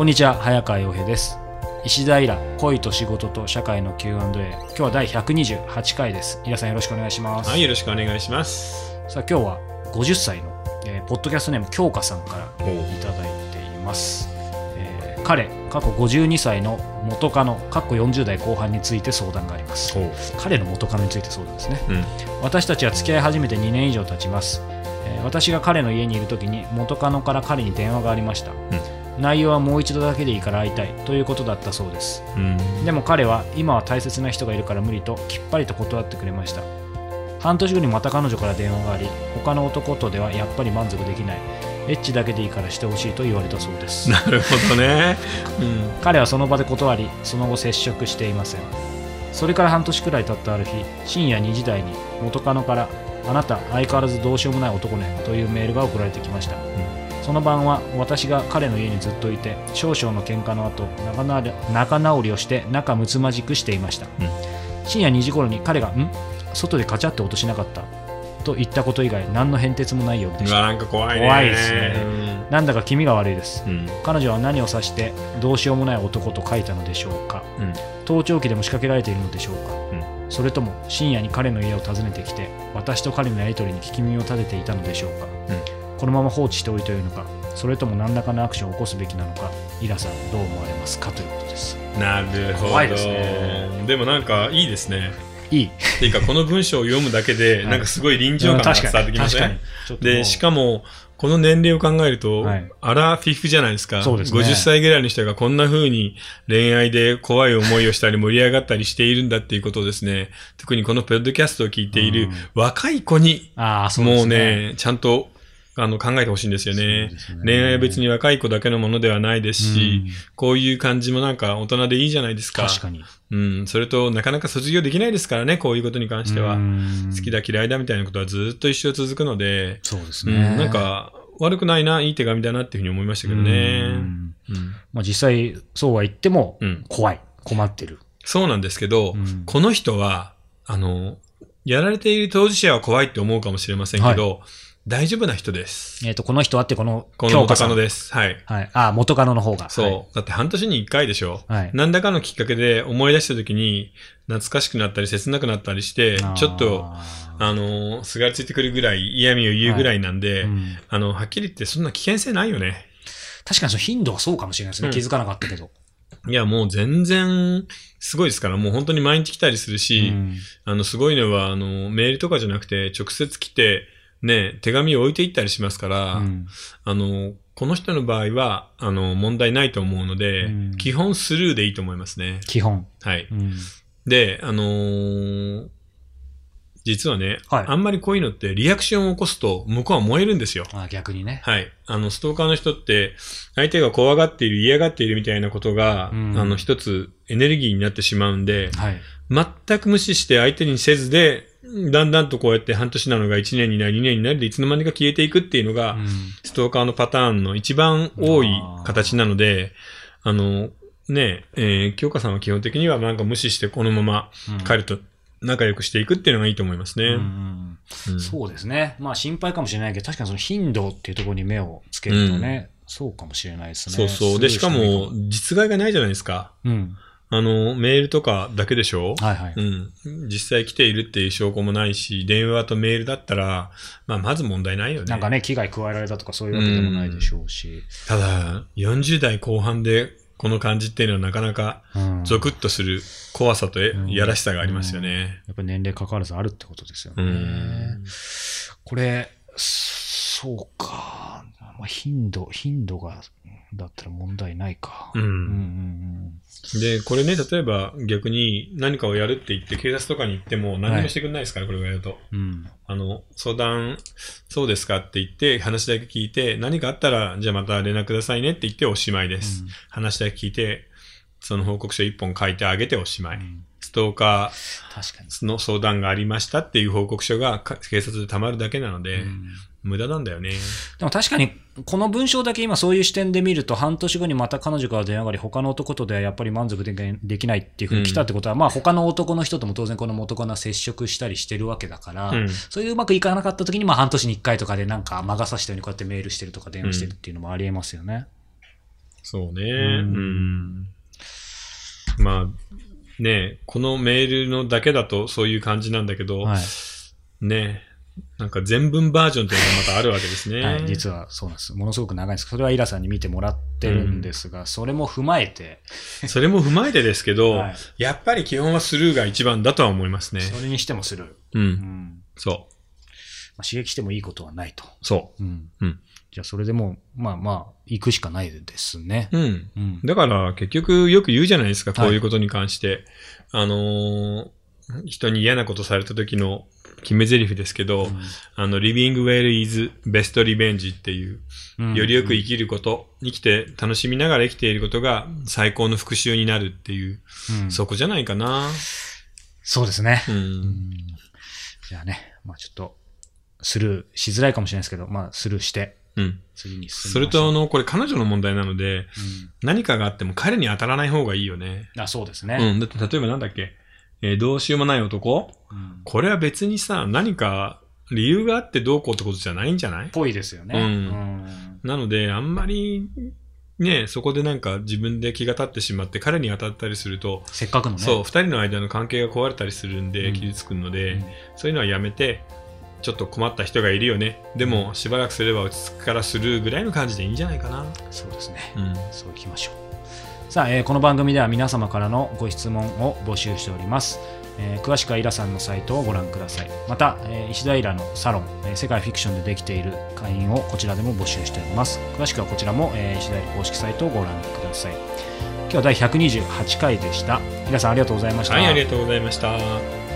こんにちは早川洋平です。石平恋と仕事と社会の Q&A 今日は第128回です。皆さんよろしくお願いします、はい、よろしくお願いします。さあ今日は50歳の、えーポッドキャストネーム京香さんからいただいています、えー彼過去52歳の元カノ過去40代後半について相談があります。彼の元カノについて相談ですね。うん。私たちは付き合い始めて2年以上経ちます、えー私が彼の家にいる時に元カノから彼に電話がありました、内容はもう一度だけでいいから会いたいということだったそうです。うん。でも彼は今は大切な人がいるから無理ときっぱりと断ってくれました。半年後にまた彼女から電話があり他の男とではやっぱり満足できない。エッチだけでいいからしてほしいと言われたそうです。なるほどね。うん。彼はその場で断りその後接触していません。それから半年くらい経ったある日深夜2時台に元カノから「あなた相変わらずどうしようもない男ね」というメールが送られてきました、その晩は私が彼の家にずっといて少々の喧嘩の後仲直り仲直りをして仲睦まじくしていました、うん。深夜2時頃に彼が「ん？外でカチャって音しなかった」と言ったこと以外何の変哲もないようでした。なんか怖いね。怖いですね。なんだか気味が悪いです。うん。彼女は何を指してどうしようもない男と書いたのでしょうか。うん。盗聴器でも仕掛けられているのでしょうか、うん。それとも深夜に彼の家を訪ねてきて私と彼のやり取りに聞き耳を立てていたのでしょうか、このまま放置しておいてよいのかそれとも何らかのアクションを起こすべきなのかイラさんどう思われますかということです。なるほど。怖いですね。でもなんかいいですね。いい。っていうか、この文章を読むだけで、はい。なんかすごい臨場感が伝わってきません確かに。ちょっともう。で、しかも、この年齢を考えると、はい。アラフィフじゃないですか。そうですね。50歳ぐらいの人がこんな風に恋愛で怖い思いをしたり盛り上がったりしているんだっていうことをですね、特にこのポッドキャストを聞いているうん。若い子に、ああそうでもうね、ちゃんとあの考えてほしいんですよね。ね。恋愛は別に若い子だけのものではないですし、うん。こういう感じもなんか大人でいいじゃないですか。確かに。うん。それと、なかなか卒業できないですからね、こういうことに関しては。うん。好きだ嫌いだみたいなことはずっと一生続くので、そうですうん、ねなんか、悪くないな、いい手紙だなっていうふうに思いましたけどね。うん。うん。まあ、実際そうは言ってもうん。怖い。困ってる、そうなんですけど、うん。この人は、あの、やられている当事者は怖いって思うかもしれませんけど、大丈夫な人です。えっ、とこの人はってこのこの元カノです。はい。はい。あ、元カノの方が。そう。だって半年に一回でしょ。はい。はい。何らかのきっかけで思い出した時に懐かしくなったり切なくなったりして、ちょっと、ああの、すがりついてくるぐらい嫌味を言うぐらいなんで、ーうんあの、はっきり言ってそんな危険性ないよね。確かにその頻度はそうかもしれないですね。うん気づかなかったけど。いや、もう全然、すごいですから、もう本当に毎日来たりするし、うんあの、すごいのは、あの、メールとかじゃなくて、直接来て、ね、手紙を置いていったりしますから、うんあの、この人の場合は、あの、問題ないと思うので、うん基本スルーでいいと思いますね。基本。はい。うんで、あのー実はね、はいあんまりこういうのってリアクションを起こすと向こうは燃えるんですよ。あ逆にね。はい。あの、ストーカーの人って、相手が怖がっている、嫌がっているみたいなことが、うんあの、一つエネルギーになってしまうんで、はい。全く無視して相手にせずで、だんだんとこうやって半年なのが1年になり2年になりでいつの間にか消えていくっていうのが、うんストーカーのパターンの一番多い形なので、あの、ねえ、えー京香さんは基本的にはなんか無視してこのままうん彼と仲良くしていくっていうのがいいと思いますね。うんうんうんそうですね。まあ心配かもしれないけど、確かにその頻度っていうところに目をつけるとね、そうかもしれないですね。そうそう。で、しかも実害がないじゃないですか。も、うん。あの、メールとかだけでしょ？はいはい。うん。実際来ているっていう証拠もないし、電話とメールだったら、まあ、まず問題ないよね。なんかね、危害加えられたとかそういうわけでもないでしょうし。ただ、40代後半でこの感じっていうのはなかなかうんゾクッとする怖さとやらしさがありますよね。やっぱり年齢関わらずあるってことですようね。ん。これ、そうか。まあ、頻度、頻度が、だったら問題ないか。ううんうんん。で、これね、例えば逆に何かをやるって言って警察とかに行っても何もしてくれないですから、これをやると。うん。うん。あの、相談、そうですかって言って、話だけ聞いて、何かあったら、じゃあまた連絡くださいねって言っておしまいです。話だけ聞いて、その報告書一本書いてあげておしまい。うんストーカ。ーの相談がありましたっていう報告書がか警察で溜まるだけなので、うん無駄なんだよね。でも確かに、この文章だけ今そういう視点で見ると、半年後にまた彼女から電話があり、他の男とではやっぱり満足できないっていうふうに来たってことは、まあ他の男の人とも当然この元カノは接触したりしてるわけだから、うんそういううまくいかなかった時に、まあ半年に一回とかでなんか魔が差したようにこうやってメールしてるとか電話してるっていうのもありえますよね。そうね。ううんん。まあ、ねこのメールのだけだとそういう感じなんだけど、はい。ねなんか全文バージョンっていうのがまたあるわけですね。はい、実はそうなんです。ものすごく長いんです。それはイラさんに見てもらってるんですが、それも踏まえて、それも踏まえてですけど、はいやっぱり基本はスルーが一番だとは思いますね。それにしてもする。う。うんん。そまあ、刺激してもいいことはないと。う。そうん。うんじゃあ、それでもう、まあまあ、行くしかないですね。う。うん。うん。だから結局よく言うじゃないですか、はいこういうことに関して。あのー人に嫌なことされた時の決め台詞ですけど、あの、living well is best revenge っていう、うんよりよく生きること、生きて楽しみながら生きていることが最高の復讐になるっていう、うんそこじゃないかな。そうですね。う。うんんじゃあね、まあちょっと、スルーしづらいかもしれないですけど、まあスルーして、うん。次に進。それと、あの、これ彼女の問題なので、うん何かがあっても彼に当たらない方がいいよね。あ、そうですね。うん。だって例えばなんだっけ、えーどうしようもない男？うんこれは別にさ、何か理由があってどうこうってことじゃないんじゃない？ぽいですよね。うんうんなので、あんまり、ね、そこでなんか自分で気が立ってしまって彼に当たったりすると、せっかくのね。そう、二人の間の関係が壊れたりするんで、うん傷つくので、うんそういうのはやめて、ちょっと困った人がいるよね。でも、しばらくすれば落ち着くからスルーぐらいの感じでいいんじゃないかな。そうですね。うん。そういきましょう。さあ、えーこの番組では皆様からのご質問を募集しております。えー詳しくはイラさんのサイトをご覧ください。また、えー石田イラのサロン、えー世界フィクションでできている会員をこちらでも募集しております。詳しくはこちらも、えー石田イラ公式サイトをご覧ください。今日は第128回でした。皆さんありがとうございました。はい、ありがとうございました。